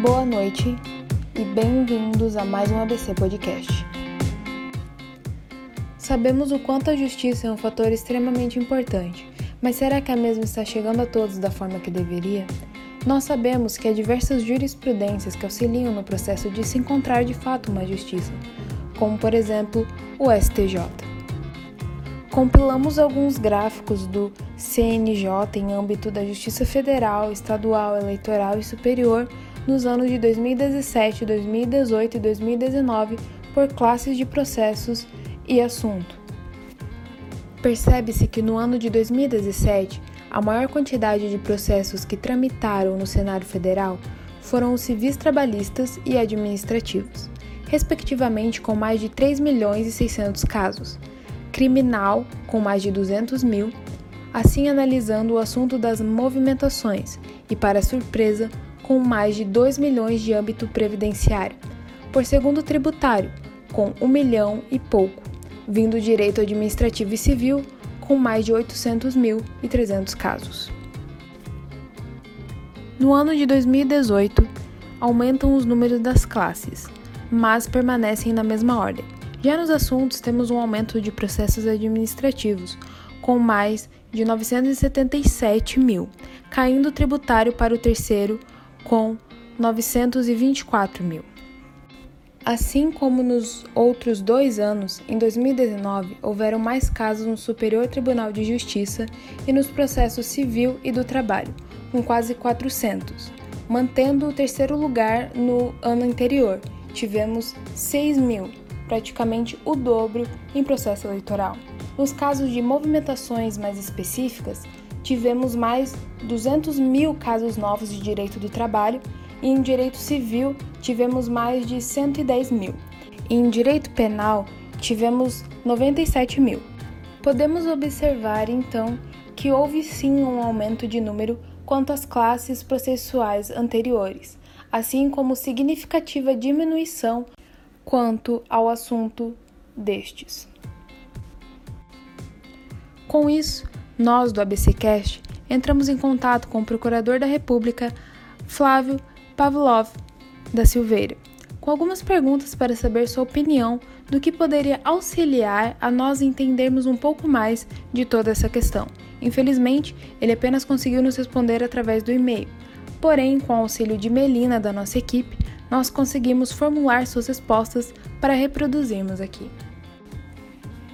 Boa noite e bem-vindos a mais um ABC Podcast. Sabemos o quanto a justiça é um fator extremamente importante, mas será que a mesma está chegando a todos da forma que deveria? Nós sabemos que há diversas jurisprudências que auxiliam no processo de se encontrar de fato uma justiça, como por exemplo o STJ. Compilamos alguns gráficos do CNJ em âmbito da Justiça Federal, Estadual, Eleitoral e Superior nos anos de 2017, 2018 e 2019 por classes de processos e assunto. Percebe-se que no ano de 2017, a maior quantidade de processos que tramitaram no Senado Federal foram os civis trabalhistas e administrativos, respectivamente com mais de 3 milhões e 600 casos, criminal com mais de 200 mil, assim analisando o assunto das movimentações e, para surpresa, com mais de 2 milhões de âmbito previdenciário, por segundo tributário, com 1 milhão e pouco, vindo direito administrativo e civil, com mais de 800 mil e 300 casos. No ano de 2018, aumentam os números das classes, mas permanecem na mesma ordem. Já nos assuntos, temos um aumento de processos administrativos, com mais de 977 mil, caindo o tributário para o terceiro, com 924 mil. Assim como nos outros dois anos, em 2019 houveram mais casos no Superior Tribunal de Justiça e nos processos civil e do trabalho, com quase 400, mantendo o terceiro lugar no ano anterior. Tivemos 6 mil, praticamente o dobro em processo eleitoral. Nos casos de movimentações mais específicas, tivemos mais 200 mil casos novos de direito do trabalho e em direito civil tivemos mais de 110 mil. E em direito penal tivemos 97 mil. Podemos observar então que houve sim um aumento de número quanto às classes processuais anteriores, assim como significativa diminuição quanto ao assunto destes. Com isso, nós do ABCcast entramos em contato com o Procurador da República, Flávio Pavlov da Silveira, com algumas perguntas para saber sua opinião do que poderia auxiliar a nós entendermos um pouco mais de toda essa questão. Infelizmente, ele apenas conseguiu nos responder através do e-mail. Porém, com o auxílio de Melina da nossa equipe, nós conseguimos formular suas respostas para reproduzirmos aqui.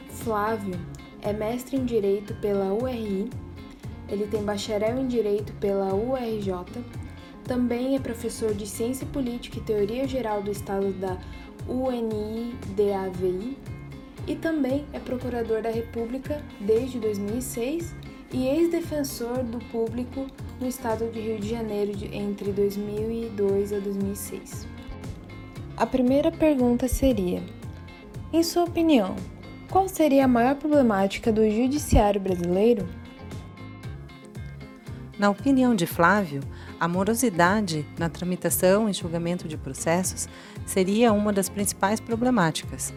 Flávio é mestre em Direito pela URI, ele tem bacharel em Direito pela URJ também é professor de Ciência Política e Teoria Geral do Estado da UNI-DAVI e também é procurador da República desde 2006 e ex-defensor do público no estado de Rio de Janeiro entre 2002 a 2006. A primeira pergunta seria: em sua opinião, qual seria a maior problemática do judiciário brasileiro? Na opinião de Flávio, a morosidade na tramitação e julgamento de processos seria uma das principais problemáticas,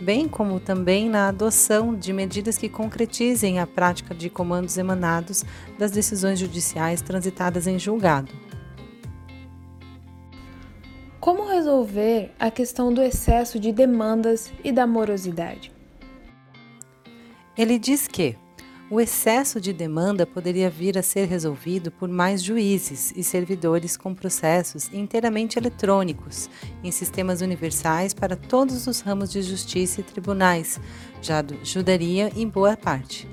bem como também na adoção de medidas que concretizem a prática de comandos emanados das decisões judiciais transitadas em julgado. Como resolver a questão do excesso de demandas e da morosidade? Ele diz que o excesso de demanda poderia vir a ser resolvido por mais juízes e servidores com processos inteiramente eletrônicos, em sistemas universais para todos os ramos de justiça e tribunais, já ajudaria em boa parte.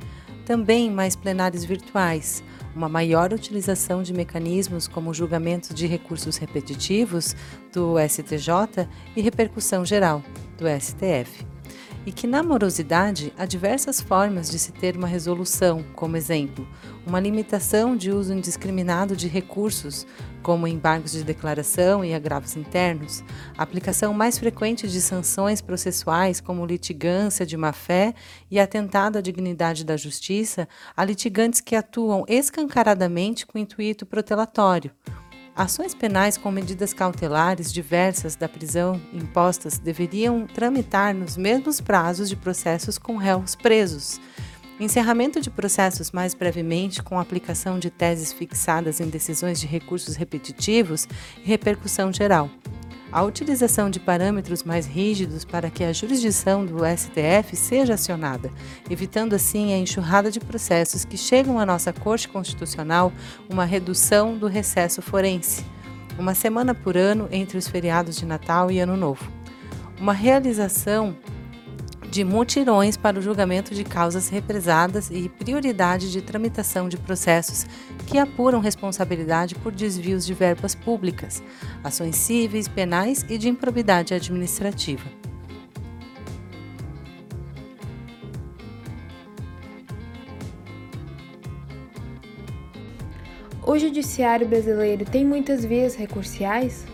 Também mais plenários virtuais, uma maior utilização de mecanismos como julgamento de recursos repetitivos do STJ e repercussão geral do STF e que na morosidade há diversas formas de se ter uma resolução, como exemplo, uma limitação de uso indiscriminado de recursos, como embargos de declaração e agravos internos, aplicação mais frequente de sanções processuais, como litigância de má-fé e atentado à dignidade da justiça, a litigantes que atuam escancaradamente com intuito protelatório Ações penais com medidas cautelares diversas da prisão impostas deveriam tramitar nos mesmos prazos de processos com réus presos. encerramento de processos mais brevemente com aplicação de teses fixadas em decisões de recursos repetitivos e repercussão geral. A utilização de parâmetros mais rígidos para que a jurisdição do STF seja acionada, evitando assim a enxurrada de processos que chegam à nossa Corte Constitucional, uma redução do recesso forense, uma semana por ano entre os feriados de Natal e Ano Novo. Uma realização de mutirões para o julgamento de causas represadas e prioridade de tramitação de processos que apuram responsabilidade por desvios de verbas públicas, ações cíveis, penais e de improbidade administrativa. O judiciário brasileiro tem muitas vias recursiais?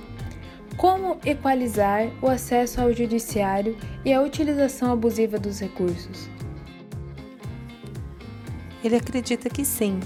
Como equalizar o acesso ao judiciário e a utilização abusiva dos recursos? Ele acredita que sim.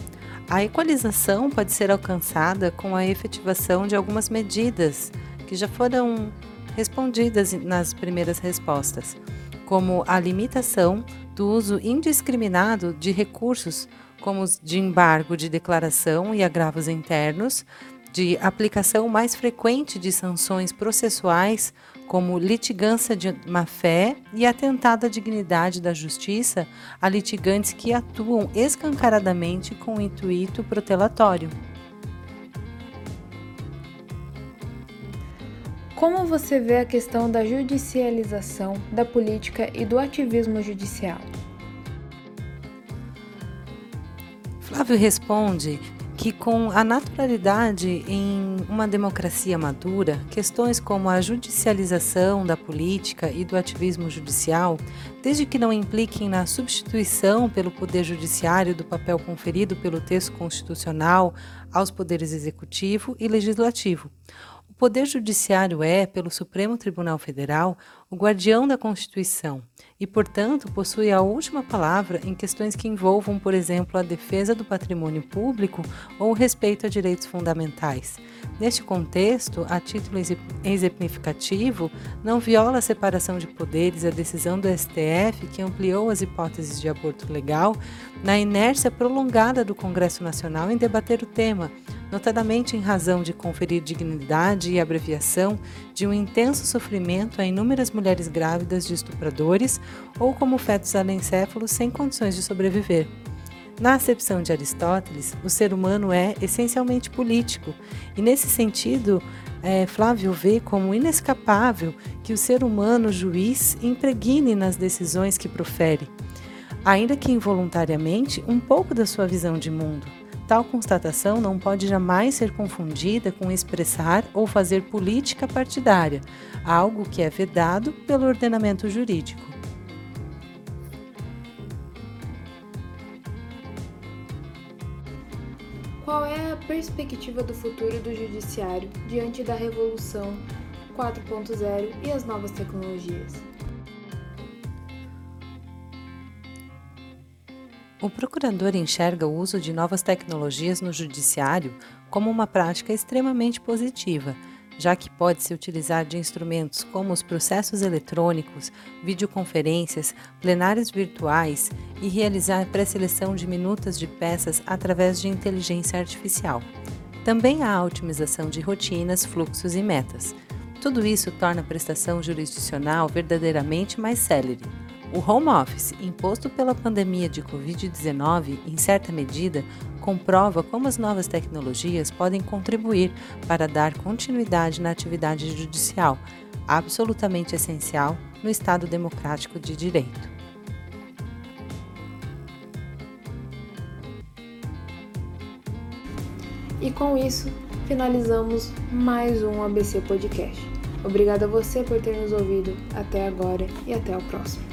A equalização pode ser alcançada com a efetivação de algumas medidas que já foram respondidas nas primeiras respostas, como a limitação do uso indiscriminado de recursos como os de embargo de declaração e agravos internos, de aplicação mais frequente de sanções processuais, como litigância de má-fé e atentado à dignidade da justiça a litigantes que atuam escancaradamente com intuito protelatório. Como você vê a questão da judicialização da política e do ativismo judicial? Flávio responde que, com a naturalidade em uma democracia madura, questões como a judicialização da política e do ativismo judicial, desde que não impliquem na substituição pelo Poder Judiciário do papel conferido pelo texto constitucional aos poderes executivo e legislativo, Poder Judiciário é, pelo Supremo Tribunal Federal, o guardião da Constituição e, portanto, possui a última palavra em questões que envolvam, por exemplo, a defesa do patrimônio público ou o respeito a direitos fundamentais. Neste contexto, a título exemplificativo, não viola a separação de poderes a decisão do STF que ampliou as hipóteses de aborto legal na inércia prolongada do Congresso Nacional em debater o tema, notadamente em razão de conferir dignidade e abreviação de um intenso sofrimento a inúmeras mulheres grávidas de estupradores ou como fetos anencéfalos sem condições de sobreviver. Na acepção de Aristóteles, o ser humano é essencialmente político, e nesse sentido, é, Flávio vê como inescapável que o ser humano juiz impregne nas decisões que profere, ainda que involuntariamente, um pouco da sua visão de mundo. Tal constatação não pode jamais ser confundida com expressar ou fazer política partidária, algo que é vedado pelo ordenamento jurídico. Qual é a perspectiva do futuro do judiciário diante da revolução 4.0 e as novas tecnologias? O procurador enxerga o uso de novas tecnologias no judiciário como uma prática extremamente positiva, já que pode se utilizar de instrumentos como os processos eletrônicos, videoconferências, plenários virtuais e realizar pré-seleção de minutas de peças através de inteligência artificial. Também há a otimização de rotinas, fluxos e metas. Tudo isso torna a prestação jurisdicional verdadeiramente mais célere. O home office, imposto pela pandemia de Covid-19, em certa medida, comprova como as novas tecnologias podem contribuir para dar continuidade na atividade judicial, absolutamente essencial no Estado democrático de direito. E com isso, finalizamos mais um ABC Podcast. Obrigada a você por ter nos ouvido até agora e até o próximo.